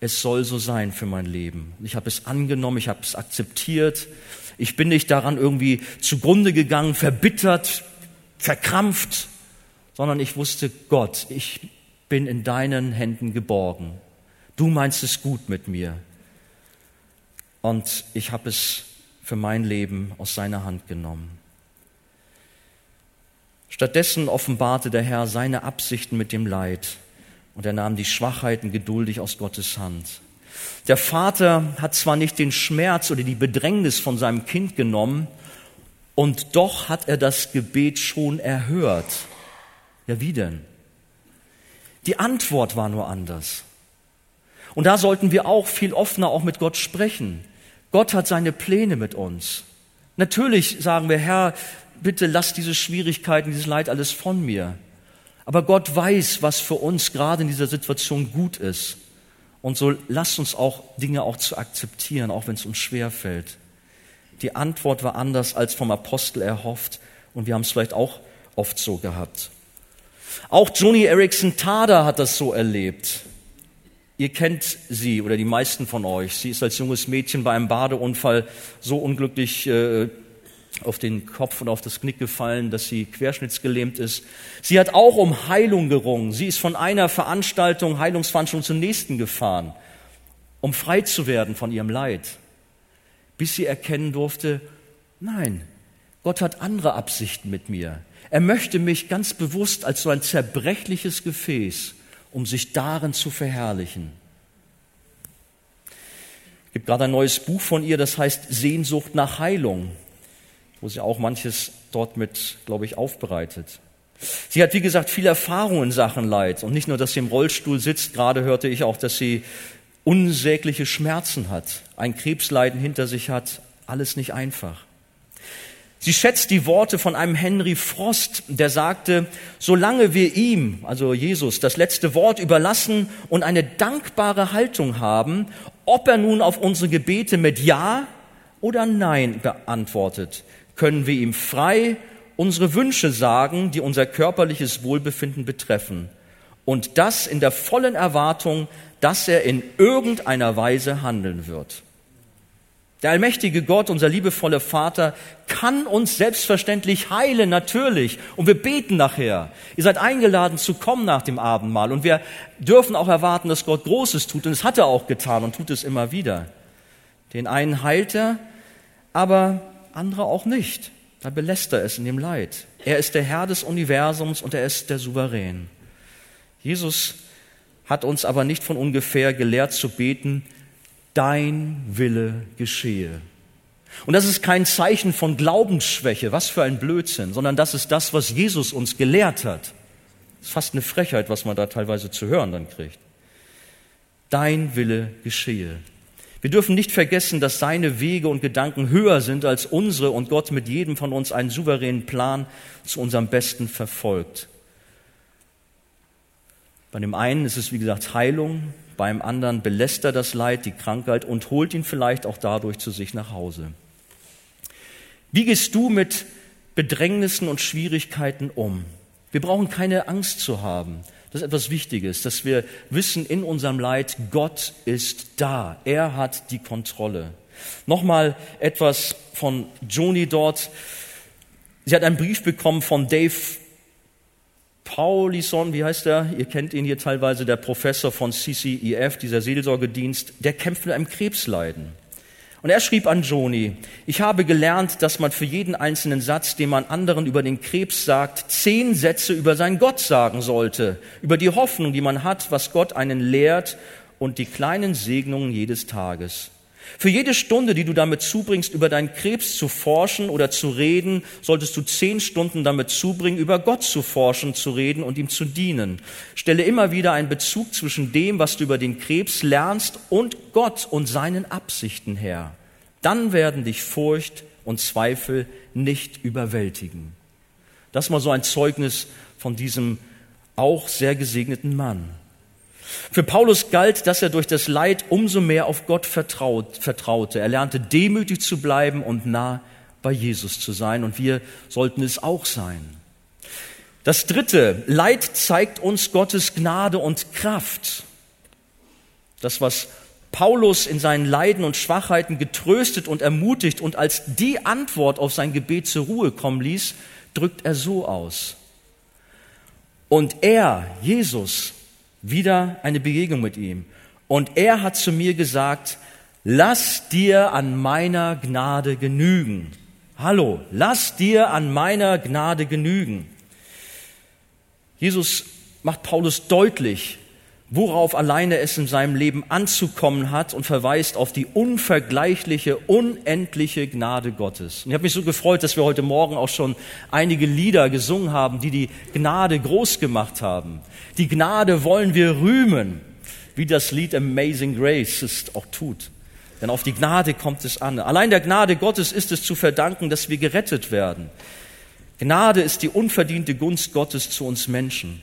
es soll so sein für mein Leben. Ich habe es angenommen, ich habe es akzeptiert. Ich bin nicht daran irgendwie zugrunde gegangen, verbittert, verkrampft, sondern ich wusste, Gott, ich bin in deinen Händen geborgen. Du meinst es gut mit mir und ich habe es für mein Leben aus seiner Hand genommen. Stattdessen offenbarte der Herr seine Absichten mit dem Leid und er nahm die Schwachheiten geduldig aus Gottes Hand. Der Vater hat zwar nicht den Schmerz oder die Bedrängnis von seinem Kind genommen, und doch hat er das Gebet schon erhört. Ja, wie denn? Die Antwort war nur anders. Und da sollten wir auch viel offener auch mit Gott sprechen. Gott hat seine Pläne mit uns. Natürlich sagen wir, Herr, bitte lass diese Schwierigkeiten, dieses Leid alles von mir. Aber Gott weiß, was für uns gerade in dieser Situation gut ist. Und so lasst uns auch Dinge auch zu akzeptieren, auch wenn es uns schwer fällt. Die Antwort war anders als vom Apostel erhofft und wir haben es vielleicht auch oft so gehabt. Auch Joni Erickson Tada hat das so erlebt. Ihr kennt sie oder die meisten von euch. Sie ist als junges Mädchen bei einem Badeunfall so unglücklich äh, auf den Kopf und auf das Knick gefallen, dass sie querschnittsgelähmt ist. Sie hat auch um Heilung gerungen. Sie ist von einer Veranstaltung, Heilungsveranstaltung zur nächsten gefahren, um frei zu werden von ihrem Leid, bis sie erkennen durfte, nein, Gott hat andere Absichten mit mir. Er möchte mich ganz bewusst als so ein zerbrechliches Gefäß, um sich darin zu verherrlichen. Es gibt gerade ein neues Buch von ihr, das heißt Sehnsucht nach Heilung wo sie auch manches dort mit, glaube ich, aufbereitet. Sie hat, wie gesagt, viel Erfahrung in Sachen Leid. Und nicht nur, dass sie im Rollstuhl sitzt, gerade hörte ich auch, dass sie unsägliche Schmerzen hat, ein Krebsleiden hinter sich hat, alles nicht einfach. Sie schätzt die Worte von einem Henry Frost, der sagte, solange wir ihm, also Jesus, das letzte Wort überlassen und eine dankbare Haltung haben, ob er nun auf unsere Gebete mit Ja oder Nein beantwortet, können wir ihm frei unsere Wünsche sagen, die unser körperliches Wohlbefinden betreffen. Und das in der vollen Erwartung, dass er in irgendeiner Weise handeln wird. Der allmächtige Gott, unser liebevoller Vater, kann uns selbstverständlich heilen, natürlich. Und wir beten nachher. Ihr seid eingeladen zu kommen nach dem Abendmahl. Und wir dürfen auch erwarten, dass Gott Großes tut. Und es hat er auch getan und tut es immer wieder. Den einen heilt er, aber andere auch nicht. Da belässt er es in dem Leid. Er ist der Herr des Universums und er ist der Souverän. Jesus hat uns aber nicht von ungefähr gelehrt zu beten, dein Wille geschehe. Und das ist kein Zeichen von Glaubensschwäche, was für ein Blödsinn, sondern das ist das, was Jesus uns gelehrt hat. Das ist fast eine Frechheit, was man da teilweise zu hören dann kriegt. Dein Wille geschehe. Wir dürfen nicht vergessen, dass seine Wege und Gedanken höher sind als unsere und Gott mit jedem von uns einen souveränen Plan zu unserem Besten verfolgt. Bei dem einen ist es, wie gesagt, Heilung, beim anderen belässt er das Leid, die Krankheit und holt ihn vielleicht auch dadurch zu sich nach Hause. Wie gehst du mit Bedrängnissen und Schwierigkeiten um? Wir brauchen keine Angst zu haben. Das ist etwas Wichtiges, dass wir wissen in unserem Leid, Gott ist da. Er hat die Kontrolle. Nochmal etwas von Joni dort. Sie hat einen Brief bekommen von Dave Paulison, wie heißt er? Ihr kennt ihn hier teilweise, der Professor von CCEF, dieser Seelsorgedienst. Der kämpft mit einem Krebsleiden. Und er schrieb an Joni, ich habe gelernt, dass man für jeden einzelnen Satz, den man anderen über den Krebs sagt, zehn Sätze über seinen Gott sagen sollte, über die Hoffnung, die man hat, was Gott einen lehrt und die kleinen Segnungen jedes Tages. Für jede Stunde, die du damit zubringst, über deinen Krebs zu forschen oder zu reden, solltest du zehn Stunden damit zubringen, über Gott zu forschen, zu reden und ihm zu dienen. Stelle immer wieder einen Bezug zwischen dem, was du über den Krebs lernst, und Gott und seinen Absichten her. Dann werden dich Furcht und Zweifel nicht überwältigen. Das mal so ein Zeugnis von diesem auch sehr gesegneten Mann. Für Paulus galt, dass er durch das Leid umso mehr auf Gott vertraut, vertraute. Er lernte demütig zu bleiben und nah bei Jesus zu sein. Und wir sollten es auch sein. Das dritte, Leid zeigt uns Gottes Gnade und Kraft. Das, was Paulus in seinen Leiden und Schwachheiten getröstet und ermutigt und als die Antwort auf sein Gebet zur Ruhe kommen ließ, drückt er so aus. Und er, Jesus, wieder eine Begegnung mit ihm. Und er hat zu mir gesagt, lass dir an meiner Gnade genügen. Hallo, lass dir an meiner Gnade genügen. Jesus macht Paulus deutlich, worauf alleine es in seinem Leben anzukommen hat und verweist auf die unvergleichliche, unendliche Gnade Gottes. Und ich habe mich so gefreut, dass wir heute Morgen auch schon einige Lieder gesungen haben, die die Gnade groß gemacht haben. Die Gnade wollen wir rühmen, wie das Lied Amazing Grace es auch tut. Denn auf die Gnade kommt es an. Allein der Gnade Gottes ist es zu verdanken, dass wir gerettet werden. Gnade ist die unverdiente Gunst Gottes zu uns Menschen.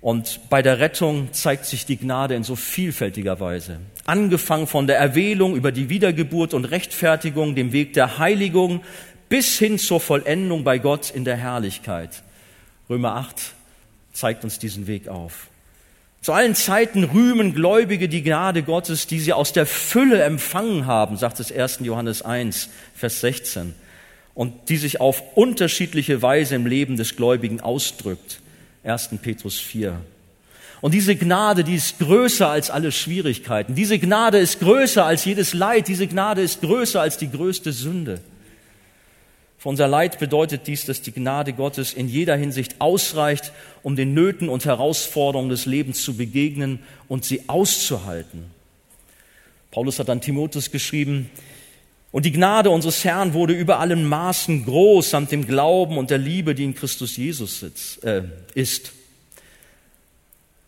Und bei der Rettung zeigt sich die Gnade in so vielfältiger Weise. Angefangen von der Erwählung über die Wiedergeburt und Rechtfertigung, dem Weg der Heiligung, bis hin zur Vollendung bei Gott in der Herrlichkeit. Römer 8 zeigt uns diesen Weg auf. Zu allen Zeiten rühmen Gläubige die Gnade Gottes, die sie aus der Fülle empfangen haben, sagt es 1. Johannes 1, Vers 16, und die sich auf unterschiedliche Weise im Leben des Gläubigen ausdrückt. 1. Petrus 4. Und diese Gnade, die ist größer als alle Schwierigkeiten. Diese Gnade ist größer als jedes Leid. Diese Gnade ist größer als die größte Sünde. Für unser Leid bedeutet dies, dass die Gnade Gottes in jeder Hinsicht ausreicht, um den Nöten und Herausforderungen des Lebens zu begegnen und sie auszuhalten. Paulus hat an Timotheus geschrieben, und die Gnade unseres Herrn wurde über allen Maßen groß samt dem Glauben und der Liebe, die in Christus Jesus sitzt, äh, ist.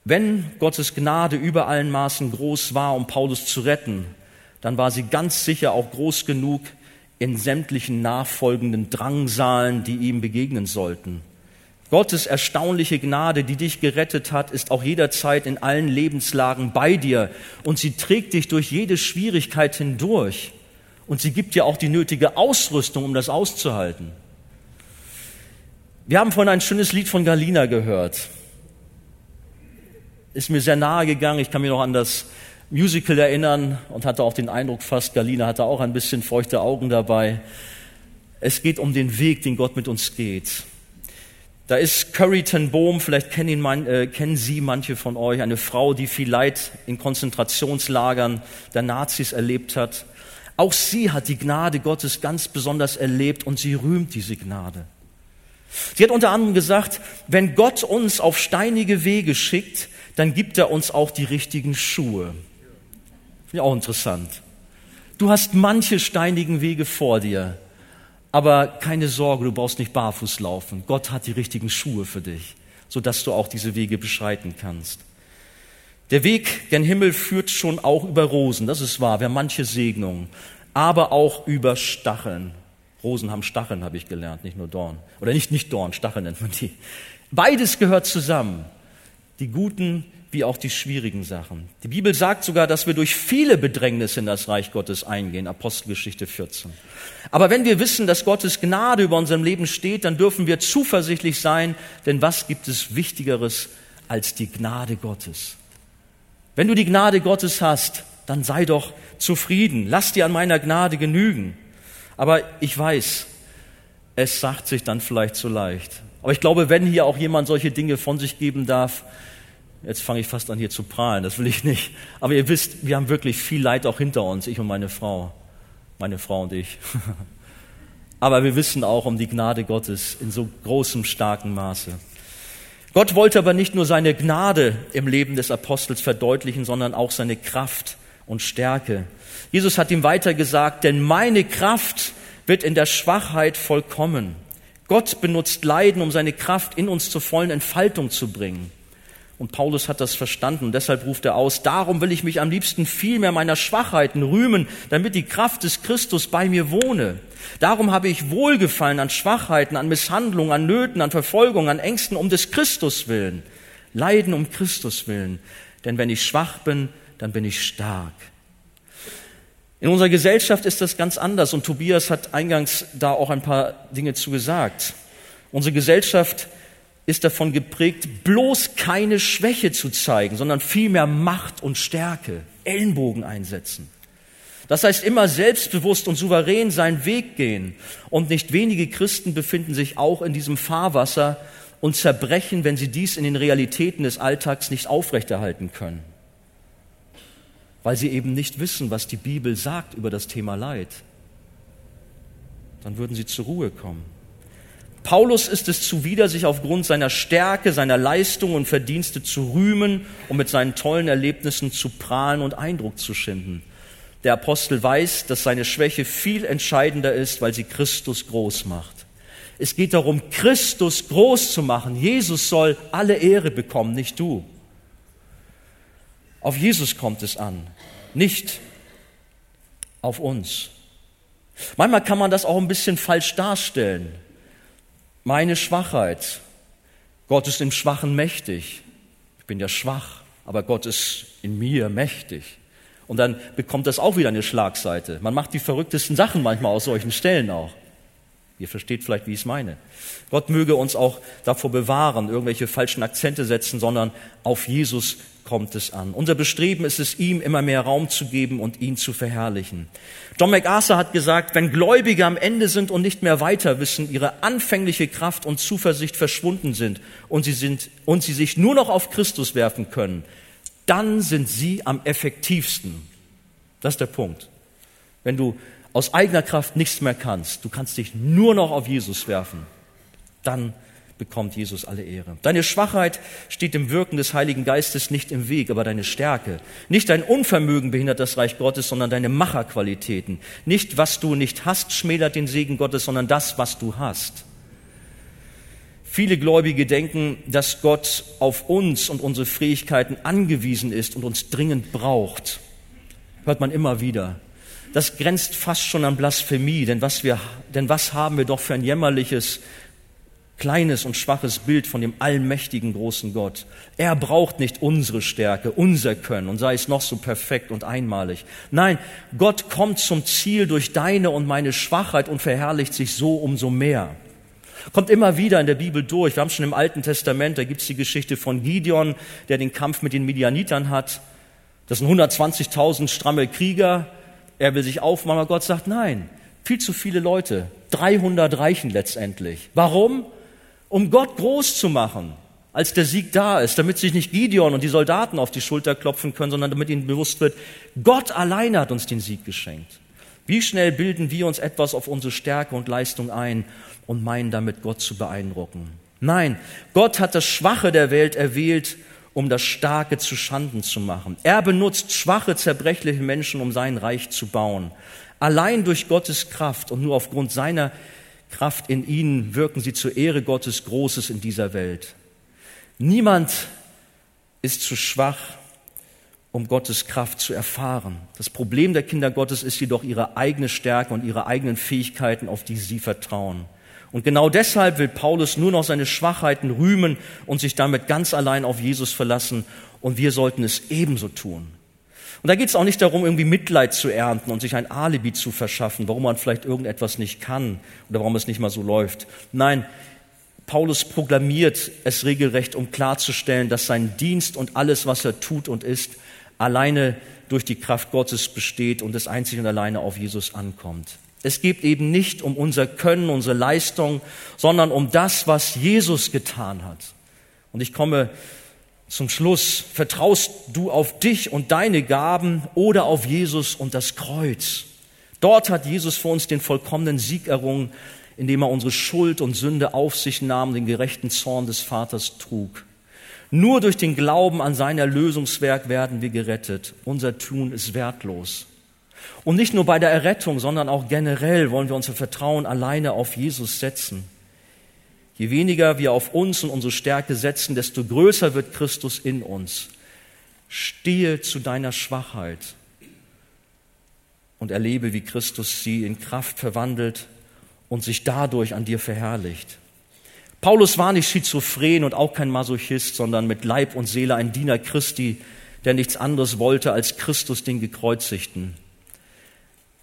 Wenn Gottes Gnade über allen Maßen groß war, um Paulus zu retten, dann war sie ganz sicher auch groß genug in sämtlichen nachfolgenden Drangsalen, die ihm begegnen sollten. Gottes erstaunliche Gnade, die dich gerettet hat, ist auch jederzeit in allen Lebenslagen bei dir und sie trägt dich durch jede Schwierigkeit hindurch. Und sie gibt dir auch die nötige Ausrüstung, um das auszuhalten. Wir haben vorhin ein schönes Lied von Galina gehört. Ist mir sehr nahe gegangen. Ich kann mich noch an das Musical erinnern und hatte auch den Eindruck fast, Galina hatte auch ein bisschen feuchte Augen dabei. Es geht um den Weg, den Gott mit uns geht. Da ist Curry ten Bohm, vielleicht kennen, ihn, äh, kennen Sie manche von euch, eine Frau, die viel Leid in Konzentrationslagern der Nazis erlebt hat. Auch sie hat die Gnade Gottes ganz besonders erlebt und sie rühmt diese Gnade. Sie hat unter anderem gesagt, wenn Gott uns auf steinige Wege schickt, dann gibt er uns auch die richtigen Schuhe. Ich auch interessant. Du hast manche steinigen Wege vor dir, aber keine Sorge, du brauchst nicht barfuß laufen. Gott hat die richtigen Schuhe für dich, sodass du auch diese Wege beschreiten kannst. Der Weg gen Himmel führt schon auch über Rosen, das ist wahr, wir haben manche Segnungen, aber auch über Stacheln. Rosen haben Stacheln, habe ich gelernt, nicht nur Dorn. Oder nicht, nicht Dorn, Stacheln nennt man die. Beides gehört zusammen. Die guten wie auch die schwierigen Sachen. Die Bibel sagt sogar, dass wir durch viele Bedrängnisse in das Reich Gottes eingehen, Apostelgeschichte 14. Aber wenn wir wissen, dass Gottes Gnade über unserem Leben steht, dann dürfen wir zuversichtlich sein, denn was gibt es Wichtigeres als die Gnade Gottes? Wenn du die Gnade Gottes hast, dann sei doch zufrieden. Lass dir an meiner Gnade genügen. Aber ich weiß, es sagt sich dann vielleicht zu leicht. Aber ich glaube, wenn hier auch jemand solche Dinge von sich geben darf, jetzt fange ich fast an hier zu prahlen, das will ich nicht. Aber ihr wisst, wir haben wirklich viel Leid auch hinter uns, ich und meine Frau, meine Frau und ich. Aber wir wissen auch um die Gnade Gottes in so großem, starken Maße. Gott wollte aber nicht nur seine Gnade im Leben des Apostels verdeutlichen, sondern auch seine Kraft und Stärke. Jesus hat ihm weiter gesagt, denn meine Kraft wird in der Schwachheit vollkommen. Gott benutzt Leiden, um seine Kraft in uns zur vollen Entfaltung zu bringen. Und Paulus hat das verstanden und deshalb ruft er aus, darum will ich mich am liebsten viel mehr meiner Schwachheiten rühmen, damit die Kraft des Christus bei mir wohne. Darum habe ich Wohlgefallen an Schwachheiten, an Misshandlungen, an Nöten, an Verfolgung, an Ängsten um des Christus willen. Leiden um Christus willen. Denn wenn ich schwach bin, dann bin ich stark. In unserer Gesellschaft ist das ganz anders und Tobias hat eingangs da auch ein paar Dinge zu gesagt. Unsere Gesellschaft ist davon geprägt, bloß keine Schwäche zu zeigen, sondern vielmehr Macht und Stärke, Ellenbogen einsetzen. Das heißt immer selbstbewusst und souverän seinen Weg gehen. Und nicht wenige Christen befinden sich auch in diesem Fahrwasser und zerbrechen, wenn sie dies in den Realitäten des Alltags nicht aufrechterhalten können. Weil sie eben nicht wissen, was die Bibel sagt über das Thema Leid. Dann würden sie zur Ruhe kommen. Paulus ist es zuwider, sich aufgrund seiner Stärke, seiner Leistung und Verdienste zu rühmen und mit seinen tollen Erlebnissen zu prahlen und Eindruck zu schinden. Der Apostel weiß, dass seine Schwäche viel entscheidender ist, weil sie Christus groß macht. Es geht darum, Christus groß zu machen. Jesus soll alle Ehre bekommen, nicht du. Auf Jesus kommt es an, nicht auf uns. Manchmal kann man das auch ein bisschen falsch darstellen. Meine Schwachheit. Gott ist im Schwachen mächtig. Ich bin ja schwach, aber Gott ist in mir mächtig. Und dann bekommt das auch wieder eine Schlagseite. Man macht die verrücktesten Sachen manchmal aus solchen Stellen auch. Ihr versteht vielleicht, wie ich es meine. Gott möge uns auch davor bewahren, irgendwelche falschen Akzente setzen, sondern auf Jesus kommt es an. Unser Bestreben ist es, ihm immer mehr Raum zu geben und ihn zu verherrlichen. John MacArthur hat gesagt, wenn Gläubige am Ende sind und nicht mehr weiter wissen, ihre anfängliche Kraft und Zuversicht verschwunden sind und sie, sind, und sie sich nur noch auf Christus werfen können, dann sind sie am effektivsten. Das ist der Punkt. Wenn du aus eigener Kraft nichts mehr kannst, du kannst dich nur noch auf Jesus werfen, dann bekommt Jesus alle Ehre. Deine Schwachheit steht dem Wirken des Heiligen Geistes nicht im Weg, aber deine Stärke. Nicht dein Unvermögen behindert das Reich Gottes, sondern deine Macherqualitäten. Nicht, was du nicht hast, schmälert den Segen Gottes, sondern das, was du hast. Viele Gläubige denken, dass Gott auf uns und unsere Fähigkeiten angewiesen ist und uns dringend braucht. Hört man immer wieder. Das grenzt fast schon an Blasphemie, denn was, wir, denn was haben wir doch für ein jämmerliches, kleines und schwaches Bild von dem allmächtigen großen Gott. Er braucht nicht unsere Stärke, unser Können und sei es noch so perfekt und einmalig. Nein, Gott kommt zum Ziel durch deine und meine Schwachheit und verherrlicht sich so umso mehr. Kommt immer wieder in der Bibel durch. Wir haben schon im Alten Testament, da gibt's die Geschichte von Gideon, der den Kampf mit den Midianitern hat. Das sind 120.000 stramme Krieger. Er will sich aufmachen, aber Gott sagt, nein, viel zu viele Leute. 300 reichen letztendlich. Warum? Um Gott groß zu machen, als der Sieg da ist, damit sich nicht Gideon und die Soldaten auf die Schulter klopfen können, sondern damit ihnen bewusst wird, Gott alleine hat uns den Sieg geschenkt. Wie schnell bilden wir uns etwas auf unsere Stärke und Leistung ein und meinen damit Gott zu beeindrucken. Nein, Gott hat das Schwache der Welt erwählt, um das Starke zu Schanden zu machen. Er benutzt schwache, zerbrechliche Menschen, um sein Reich zu bauen. Allein durch Gottes Kraft und nur aufgrund seiner Kraft in ihnen wirken sie zur Ehre Gottes Großes in dieser Welt. Niemand ist zu schwach, um Gottes Kraft zu erfahren. Das Problem der Kinder Gottes ist jedoch ihre eigene Stärke und ihre eigenen Fähigkeiten, auf die sie vertrauen. Und genau deshalb will Paulus nur noch seine Schwachheiten rühmen und sich damit ganz allein auf Jesus verlassen. Und wir sollten es ebenso tun. Und da geht es auch nicht darum, irgendwie Mitleid zu ernten und sich ein Alibi zu verschaffen, warum man vielleicht irgendetwas nicht kann oder warum es nicht mal so läuft. Nein, Paulus proklamiert es regelrecht, um klarzustellen, dass sein Dienst und alles, was er tut und ist, alleine durch die Kraft Gottes besteht und es einzig und alleine auf Jesus ankommt. Es geht eben nicht um unser Können, unsere Leistung, sondern um das, was Jesus getan hat. Und ich komme zum Schluss. Vertraust du auf dich und deine Gaben oder auf Jesus und das Kreuz? Dort hat Jesus für uns den vollkommenen Sieg errungen, indem er unsere Schuld und Sünde auf sich nahm, den gerechten Zorn des Vaters trug. Nur durch den Glauben an sein Erlösungswerk werden wir gerettet. Unser Tun ist wertlos. Und nicht nur bei der Errettung, sondern auch generell wollen wir unser Vertrauen alleine auf Jesus setzen. Je weniger wir auf uns und unsere Stärke setzen, desto größer wird Christus in uns. Stehe zu deiner Schwachheit und erlebe, wie Christus sie in Kraft verwandelt und sich dadurch an dir verherrlicht. Paulus war nicht schizophren und auch kein Masochist, sondern mit Leib und Seele ein Diener Christi, der nichts anderes wollte als Christus den Gekreuzigten.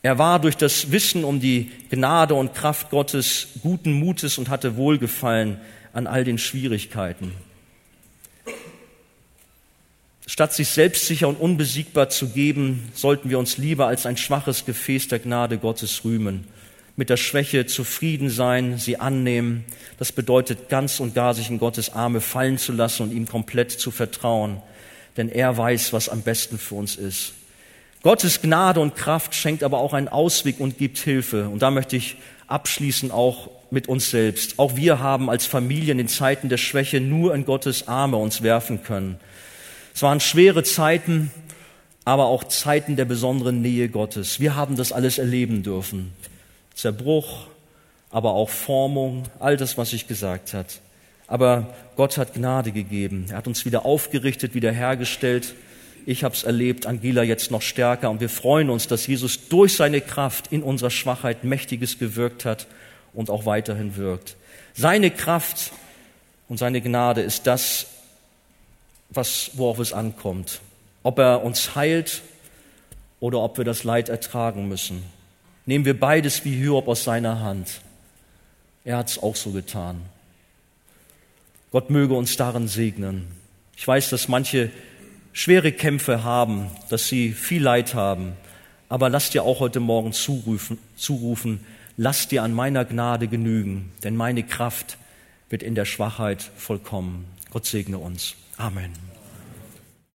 Er war durch das Wissen um die Gnade und Kraft Gottes guten Mutes und hatte Wohlgefallen an all den Schwierigkeiten. Statt sich selbstsicher und unbesiegbar zu geben, sollten wir uns lieber als ein schwaches Gefäß der Gnade Gottes rühmen. Mit der Schwäche zufrieden sein, sie annehmen. Das bedeutet ganz und gar sich in Gottes Arme fallen zu lassen und ihm komplett zu vertrauen. Denn er weiß, was am besten für uns ist. Gottes Gnade und Kraft schenkt aber auch einen Ausweg und gibt Hilfe. Und da möchte ich abschließen auch mit uns selbst. Auch wir haben als Familien in Zeiten der Schwäche nur in Gottes Arme uns werfen können. Es waren schwere Zeiten, aber auch Zeiten der besonderen Nähe Gottes. Wir haben das alles erleben dürfen. Zerbruch, aber auch Formung, all das, was ich gesagt hat. Aber Gott hat Gnade gegeben. Er hat uns wieder aufgerichtet, wieder hergestellt. Ich habe es erlebt, Angela jetzt noch stärker. Und wir freuen uns, dass Jesus durch seine Kraft in unserer Schwachheit Mächtiges gewirkt hat und auch weiterhin wirkt. Seine Kraft und seine Gnade ist das, was, worauf es ankommt. Ob er uns heilt oder ob wir das Leid ertragen müssen. Nehmen wir beides wie Hiob aus seiner Hand. Er hat es auch so getan. Gott möge uns darin segnen. Ich weiß, dass manche schwere Kämpfe haben, dass sie viel Leid haben. Aber lass dir auch heute Morgen zurufen, zurufen, lass dir an meiner Gnade genügen, denn meine Kraft wird in der Schwachheit vollkommen. Gott segne uns. Amen.